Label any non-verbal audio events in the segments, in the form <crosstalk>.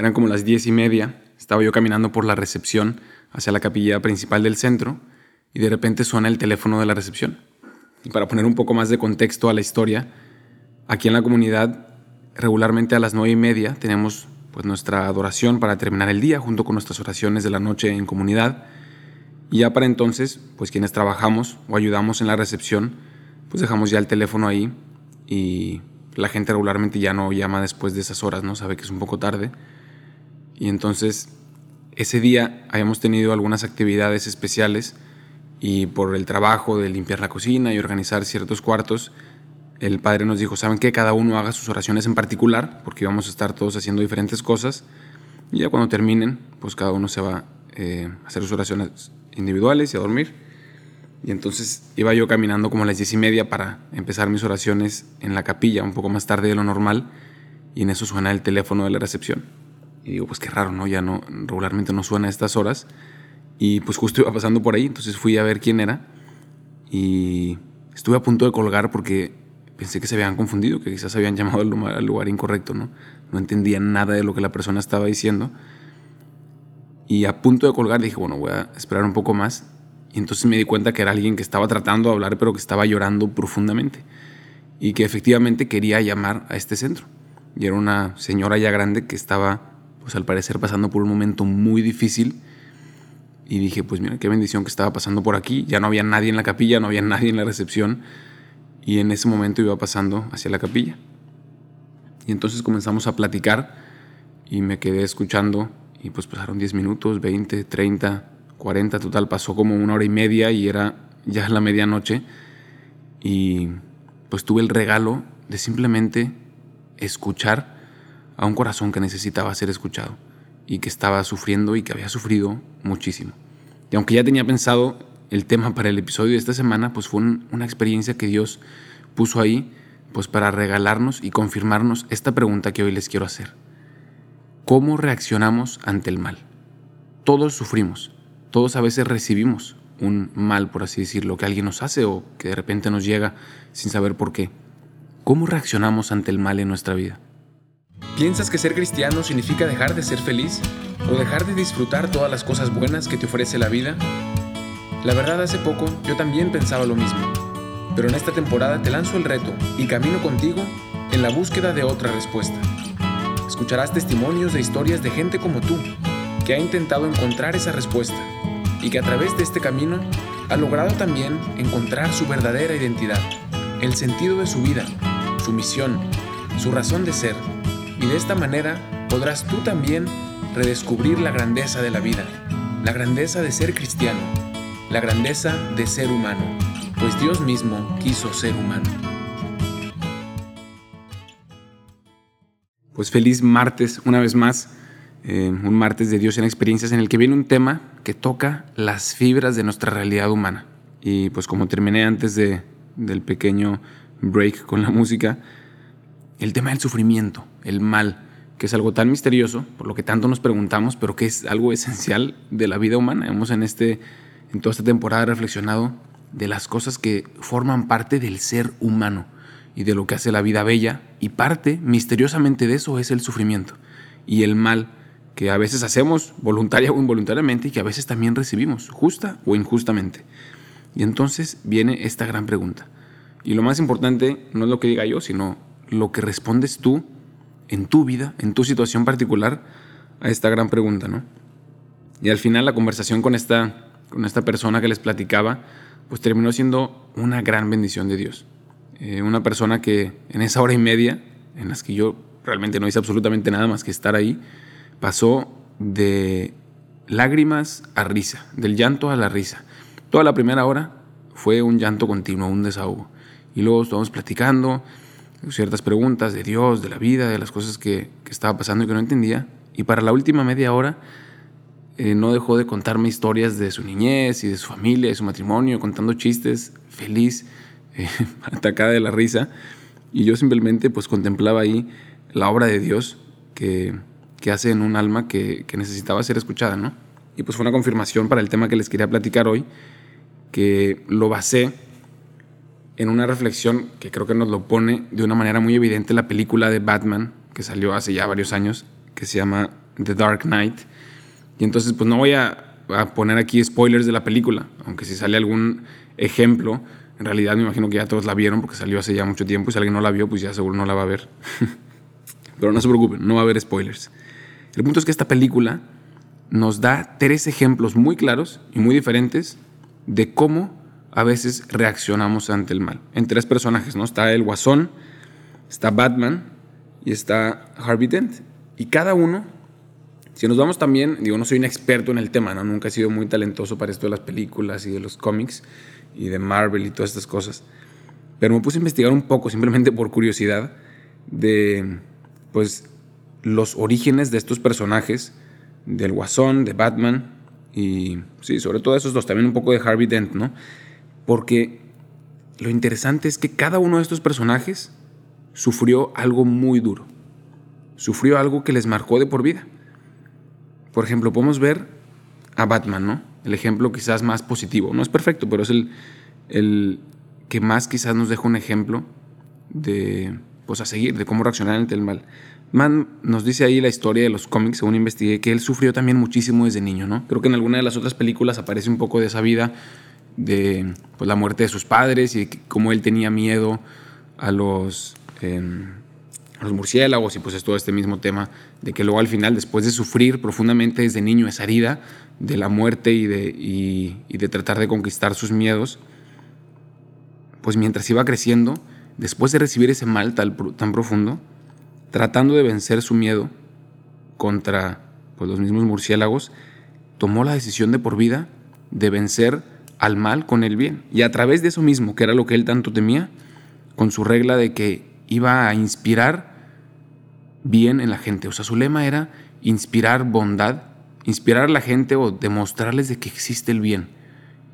Eran como las diez y media. Estaba yo caminando por la recepción hacia la capilla principal del centro y de repente suena el teléfono de la recepción. Y para poner un poco más de contexto a la historia, aquí en la comunidad regularmente a las nueve y media tenemos pues nuestra adoración para terminar el día junto con nuestras oraciones de la noche en comunidad. Y ya para entonces, pues quienes trabajamos o ayudamos en la recepción, pues dejamos ya el teléfono ahí y la gente regularmente ya no llama después de esas horas, ¿no? Sabe que es un poco tarde. Y entonces ese día habíamos tenido algunas actividades especiales y por el trabajo de limpiar la cocina y organizar ciertos cuartos, el padre nos dijo, ¿saben qué? Cada uno haga sus oraciones en particular, porque íbamos a estar todos haciendo diferentes cosas. Y ya cuando terminen, pues cada uno se va eh, a hacer sus oraciones individuales y a dormir. Y entonces iba yo caminando como a las diez y media para empezar mis oraciones en la capilla, un poco más tarde de lo normal, y en eso suena el teléfono de la recepción. Y digo, pues qué raro, ¿no? Ya no, regularmente no suena a estas horas. Y pues justo iba pasando por ahí, entonces fui a ver quién era. Y estuve a punto de colgar porque pensé que se habían confundido, que quizás habían <laughs> llamado al lugar, al lugar incorrecto, ¿no? No entendía nada de lo que la persona estaba diciendo. Y a punto de colgar dije, bueno, voy a esperar un poco más. Y entonces me di cuenta que era alguien que estaba tratando de hablar, pero que estaba llorando profundamente. Y que efectivamente quería llamar a este centro. Y era una señora ya grande que estaba pues al parecer pasando por un momento muy difícil. Y dije, pues mira, qué bendición que estaba pasando por aquí. Ya no había nadie en la capilla, no había nadie en la recepción. Y en ese momento iba pasando hacia la capilla. Y entonces comenzamos a platicar y me quedé escuchando y pues pasaron 10 minutos, 20, 30, 40, total, pasó como una hora y media y era ya la medianoche. Y pues tuve el regalo de simplemente escuchar a un corazón que necesitaba ser escuchado y que estaba sufriendo y que había sufrido muchísimo. Y aunque ya tenía pensado el tema para el episodio de esta semana, pues fue una experiencia que Dios puso ahí pues para regalarnos y confirmarnos esta pregunta que hoy les quiero hacer. ¿Cómo reaccionamos ante el mal? Todos sufrimos, todos a veces recibimos un mal, por así decirlo, que alguien nos hace o que de repente nos llega sin saber por qué. ¿Cómo reaccionamos ante el mal en nuestra vida? ¿Piensas que ser cristiano significa dejar de ser feliz o dejar de disfrutar todas las cosas buenas que te ofrece la vida? La verdad hace poco yo también pensaba lo mismo, pero en esta temporada te lanzo el reto y camino contigo en la búsqueda de otra respuesta. Escucharás testimonios de historias de gente como tú, que ha intentado encontrar esa respuesta y que a través de este camino ha logrado también encontrar su verdadera identidad, el sentido de su vida, su misión, su razón de ser y de esta manera podrás tú también redescubrir la grandeza de la vida, la grandeza de ser cristiano, la grandeza de ser humano, pues Dios mismo quiso ser humano. Pues feliz martes una vez más, eh, un martes de Dios en experiencias en el que viene un tema que toca las fibras de nuestra realidad humana. Y pues como terminé antes de, del pequeño break con la música, el tema del sufrimiento, el mal, que es algo tan misterioso, por lo que tanto nos preguntamos, pero que es algo esencial de la vida humana. Hemos en, este, en toda esta temporada reflexionado de las cosas que forman parte del ser humano y de lo que hace la vida bella, y parte misteriosamente de eso es el sufrimiento y el mal que a veces hacemos voluntaria o involuntariamente y que a veces también recibimos, justa o injustamente. Y entonces viene esta gran pregunta. Y lo más importante no es lo que diga yo, sino lo que respondes tú en tu vida, en tu situación particular, a esta gran pregunta, ¿no? Y al final la conversación con esta, con esta persona que les platicaba, pues terminó siendo una gran bendición de Dios. Eh, una persona que en esa hora y media, en las que yo realmente no hice absolutamente nada más que estar ahí, pasó de lágrimas a risa, del llanto a la risa. Toda la primera hora fue un llanto continuo, un desahogo. Y luego estábamos platicando, ciertas preguntas de Dios, de la vida, de las cosas que, estaba pasando y que no entendía. Y para la última media hora eh, no dejó de contarme historias de su niñez y de su familia, de su matrimonio, contando chistes, feliz, eh, <laughs> atacada de la risa. Y yo simplemente pues contemplaba ahí la obra de Dios que, que hace en un alma que, que necesitaba ser escuchada, ¿no? Y pues fue una confirmación para el tema que les quería platicar hoy, que lo basé en una reflexión que creo que nos lo pone de una manera muy evidente la película de Batman que salió hace ya varios años, que se llama The Dark Knight. Y entonces pues no voy a, poner aquí spoilers de la película, aunque si sale algún ejemplo, en realidad me imagino que ya todos la vieron porque salió hace ya mucho tiempo y si alguien no la vio pues ya seguro no la va a ver. <laughs> Pero no se preocupen, no va a haber spoilers. El punto es que esta película nos da tres ejemplos muy claros y muy diferentes de cómo a veces reaccionamos ante el mal. En tres personajes, ¿no? Está el Guasón, está Batman y está Harvey Dent. Y cada uno, si nos vamos también, digo, no soy un experto en el tema, ¿no? Nunca he sido muy talentoso para esto de las películas y de los cómics y de Marvel y todas estas cosas. Pero me puse a investigar un poco, simplemente por curiosidad, de, pues, los orígenes de estos personajes, del Guasón, de Batman y, sí, sobre todo esos dos, también un poco de Harvey Dent, ¿no? Porque lo interesante es que cada uno de estos personajes sufrió algo muy duro. Sufrió algo que les marcó de por vida. Por ejemplo, podemos ver a Batman, ¿no? El ejemplo quizás más positivo. No es perfecto, pero es el, el que más quizás nos deja un ejemplo de, pues a seguir, de cómo reaccionar ante el mal. Man nos dice ahí la historia de los cómics, según investigué, que él sufrió también muchísimo desde niño, ¿no? Creo que en alguna de las otras películas aparece un poco de esa vida, de pues, la muerte de sus padres y cómo él tenía miedo a los, em, los murciélagos y pues es todo este mismo tema de que luego al final, después de sufrir profundamente desde niño esa herida de la muerte y de, y de tratar de conquistar sus miedos, pues mientras iba creciendo, después de recibir ese mal tan, tan profundo, tratando de vencer su miedo contra pues, los mismos murciélagos, tomó la decisión de por vida de vencer al mal con el bien. Y a través de eso mismo, que era lo que él tanto temía, con su regla de que iba a inspirar bien en la gente. O sea, su lema era inspirar bondad, inspirar a la gente o demostrarles de que existe el bien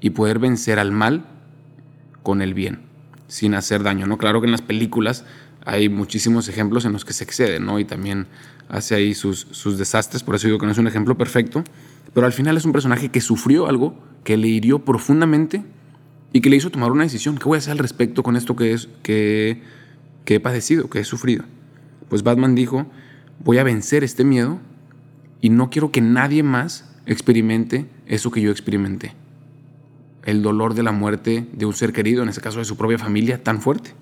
y poder vencer al mal con el bien, sin hacer daño. ¿no? Claro que en las películas hay muchísimos ejemplos en los que se excede, ¿no? Y también hace ahí sus, sus desastres, por eso digo que no es un ejemplo perfecto, pero al final es un personaje que sufrió algo que le hirió profundamente y que le hizo tomar una decisión. ¿Qué voy a hacer al respecto con esto que, es, que, que he padecido, que he sufrido? Pues Batman dijo, voy a vencer este miedo y no quiero que nadie más experimente eso que yo experimenté. El dolor de la muerte de un ser querido, en este caso de su propia familia, tan fuerte.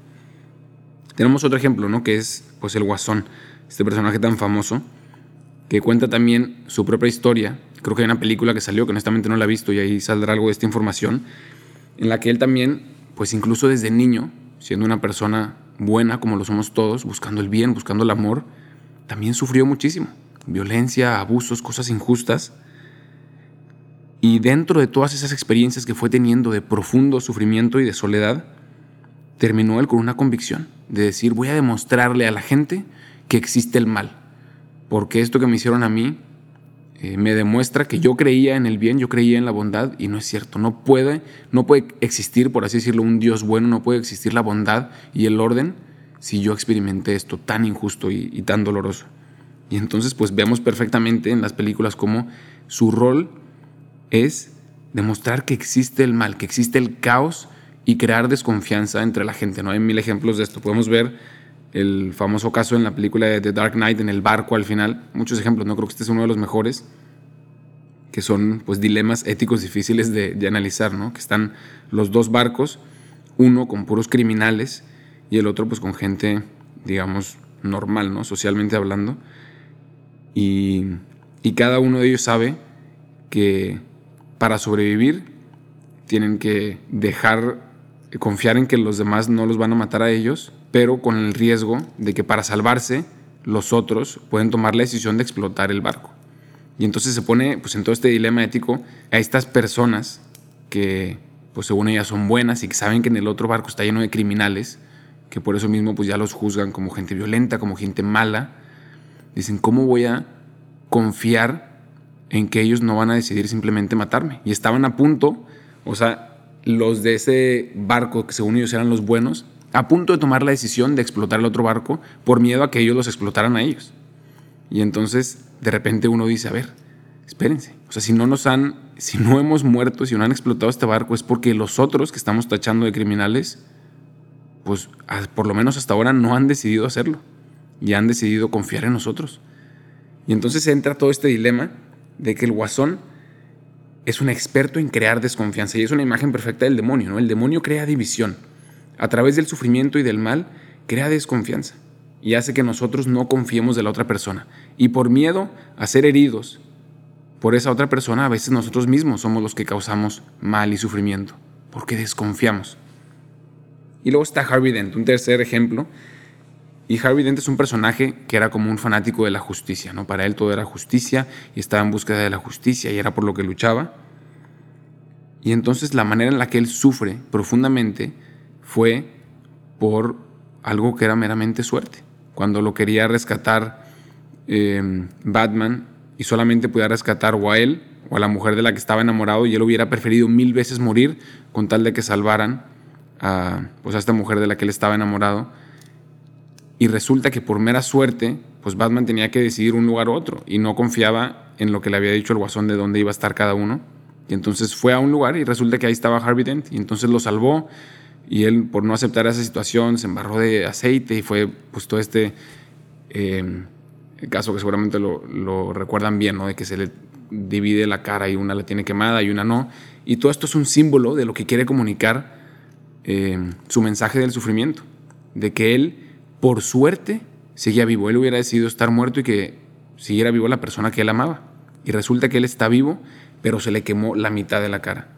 Tenemos otro ejemplo, ¿no? Que es pues el Guasón, este personaje tan famoso, que cuenta también su propia historia creo que hay una película que salió que honestamente no la he visto y ahí saldrá algo de esta información, en la que él también, pues incluso desde niño, siendo una persona buena como lo somos todos, buscando el bien, buscando el amor, también sufrió muchísimo. Violencia, abusos, cosas injustas. Y dentro de todas esas experiencias que fue teniendo de profundo sufrimiento y de soledad, terminó él con una convicción de decir, voy a demostrarle a la gente que existe el mal, porque esto que me hicieron a mí eh, me demuestra que yo creía en el bien, yo creía en la bondad y no es cierto. No puede, no puede existir, por así decirlo, un Dios bueno, no puede existir la bondad y el orden si yo experimenté esto tan injusto y, tan doloroso. Y entonces pues vemos perfectamente en las películas cómo su rol es demostrar que existe el mal, que existe el caos y crear desconfianza entre la gente. ¿no? Hay mil ejemplos de esto. Podemos ver el famoso caso en la película de The Dark Knight en el barco al final, muchos ejemplos, no creo que este es uno de los mejores, que son pues dilemas éticos difíciles de, analizar, ¿no? Que están los dos barcos, uno con puros criminales y el otro pues con gente, digamos, normal, ¿no? Socialmente hablando. Y, y cada uno de ellos sabe que para sobrevivir tienen que dejar, confiar en que los demás no los van a matar a ellos pero con el riesgo de que para salvarse los otros pueden tomar la decisión de explotar el barco. Y entonces se pone pues, en todo este dilema ético a estas personas que, pues según ellas, son buenas y que saben que en el otro barco está lleno de criminales, que por eso mismo pues, ya los juzgan como gente violenta, como gente mala. Dicen, ¿cómo voy a confiar en que ellos no van a decidir simplemente matarme? Y estaban a punto, o sea, los de ese barco, que según ellos eran los buenos, a punto de tomar la decisión de explotar el otro barco por miedo a que ellos los explotaran a ellos. Y entonces de repente uno dice, a ver, espérense, o sea, si no nos han, si no hemos muerto, si no han explotado este barco, es porque los otros que estamos tachando de criminales, pues por lo menos hasta ahora no han decidido hacerlo y han decidido confiar en nosotros. Y entonces entra todo este dilema de que el guasón es un experto en crear desconfianza y es una imagen perfecta del demonio, ¿no? El demonio crea división. A través del sufrimiento y del mal, crea desconfianza y hace que nosotros no confiemos de la otra persona. Y por miedo a ser heridos por esa otra persona, a veces nosotros mismos somos los que causamos mal y sufrimiento, porque desconfiamos. Y luego está Harvey Dent, un tercer ejemplo. Y Harvey Dent es un personaje que era como un fanático de la justicia, ¿no? Para él todo era justicia y estaba en búsqueda de la justicia y era por lo que luchaba. Y entonces la manera en la que él sufre profundamente fue por algo que era meramente suerte. Cuando lo quería rescatar em, Batman y solamente podía rescatar o a él o a la mujer de la que estaba enamorado y él hubiera preferido mil veces morir con tal de que salvaran a, pues a esta mujer de la que él estaba enamorado. Y resulta que por mera suerte, pues Batman tenía que decidir un lugar u otro y no confiaba en lo que le había dicho el guasón de dónde iba a estar cada uno. Y entonces fue a un lugar y resulta que ahí estaba Harvey Dent y entonces lo salvó y él por no aceptar esa situación se embarró de aceite y fue pues todo este eh, caso que seguramente lo, recuerdan bien, ¿no? de que se le divide la cara y una la tiene quemada y una no. Y todo esto es un símbolo de lo que quiere comunicar eh, su mensaje del sufrimiento, de que él, por suerte, seguía vivo. Él hubiera decidido estar muerto y que siguiera vivo la persona que él amaba. Y resulta que él está vivo, pero se le quemó la mitad de la cara.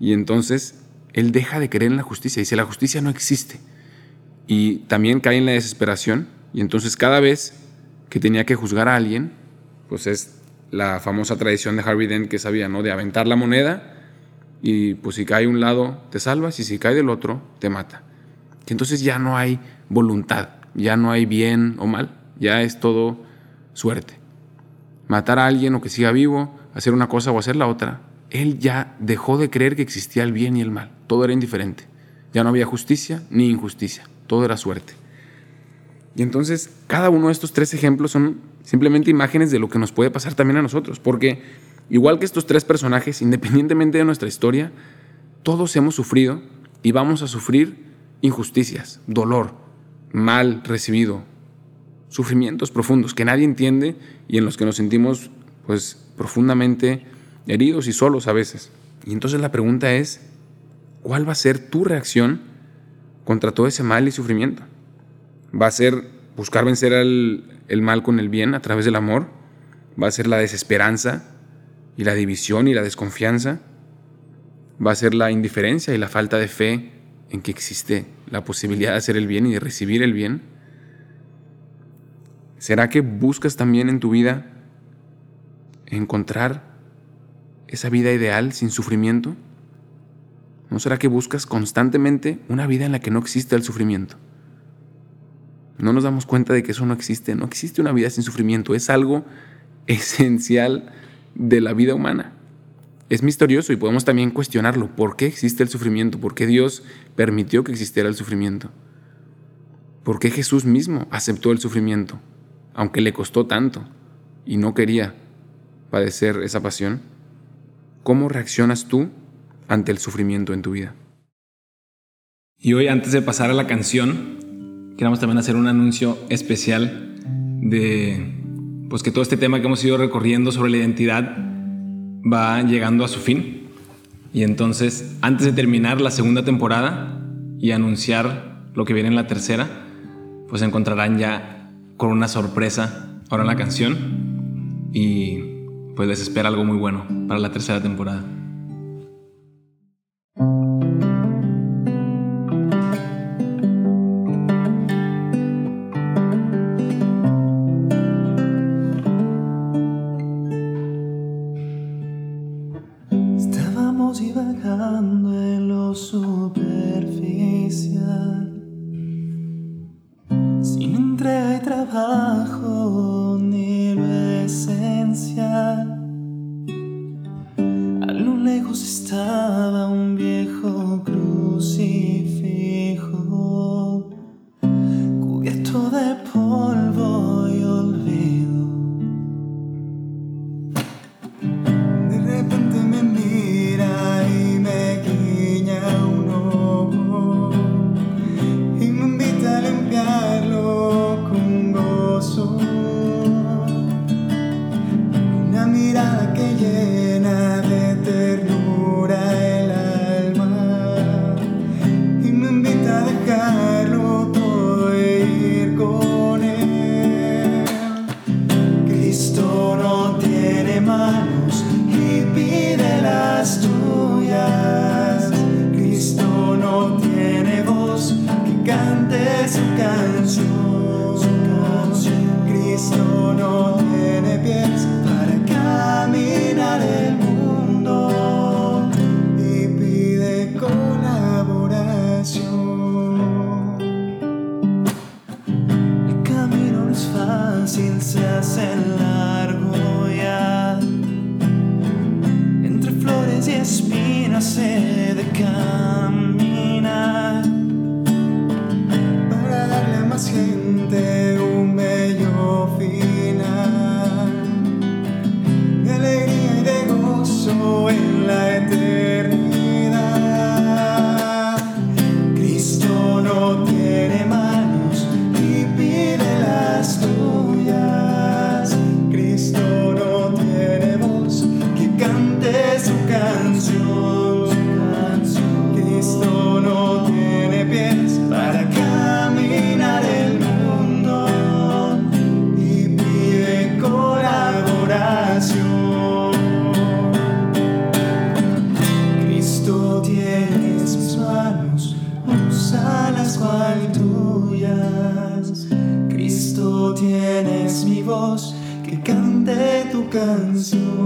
Y entonces él deja de creer en la justicia. Dice, la justicia no existe. Y también cae en la desesperación. Y entonces cada vez que tenía que juzgar a alguien, pues es la famosa tradición de Harvey Dent que sabía, ¿no? De aventar la moneda y pues si cae un lado te salvas y si cae del otro te mata. Y entonces ya no hay voluntad, ya no hay bien o mal, ya es todo suerte. Matar a alguien o que siga vivo, hacer una cosa o hacer la otra, él ya dejó de creer que existía el bien y el mal, todo era indiferente. Ya no había justicia ni injusticia, todo era suerte. Y entonces cada uno de estos tres ejemplos son simplemente imágenes de lo que nos puede pasar también a nosotros, porque igual que estos tres personajes, independientemente de nuestra historia, todos hemos sufrido y vamos a sufrir injusticias, dolor, mal recibido, sufrimientos profundos que nadie entiende y en los que nos sentimos pues profundamente heridos y solos a veces. Y entonces la pregunta es, ¿cuál va a ser tu reacción contra todo ese mal y sufrimiento? va a ser buscar vencer el mal con el bien a través del amor, va a ser la desesperanza y la división y la desconfianza, va a ser la indiferencia y la falta de fe en que existe la posibilidad de hacer el bien y de recibir el bien. ¿Será que buscas también en tu vida encontrar esa vida ideal sin sufrimiento? ¿No será que buscas constantemente una vida en la que no existe el sufrimiento? No nos damos cuenta de que eso no existe. No existe una vida sin sufrimiento. Es algo <laughs> esencial de la vida humana. Es misterioso y podemos también cuestionarlo. ¿Por qué existe el sufrimiento? ¿Por qué Dios permitió que existiera el sufrimiento? ¿Por qué Jesús mismo aceptó el sufrimiento, aunque le costó tanto y no quería padecer esa pasión? ¿Cómo reaccionas tú ante el sufrimiento en tu vida? Y hoy, antes de pasar a la canción, queremos también hacer un anuncio especial de pues que todo este tema que hemos ido recorriendo sobre la identidad va llegando a su fin. Y entonces, antes de terminar la segunda temporada y anunciar lo que viene en la tercera, pues encontrarán ya con una sorpresa ahora la canción y pues les espera algo muy bueno para la tercera temporada. trabajo ni lo esencial. Al 感想。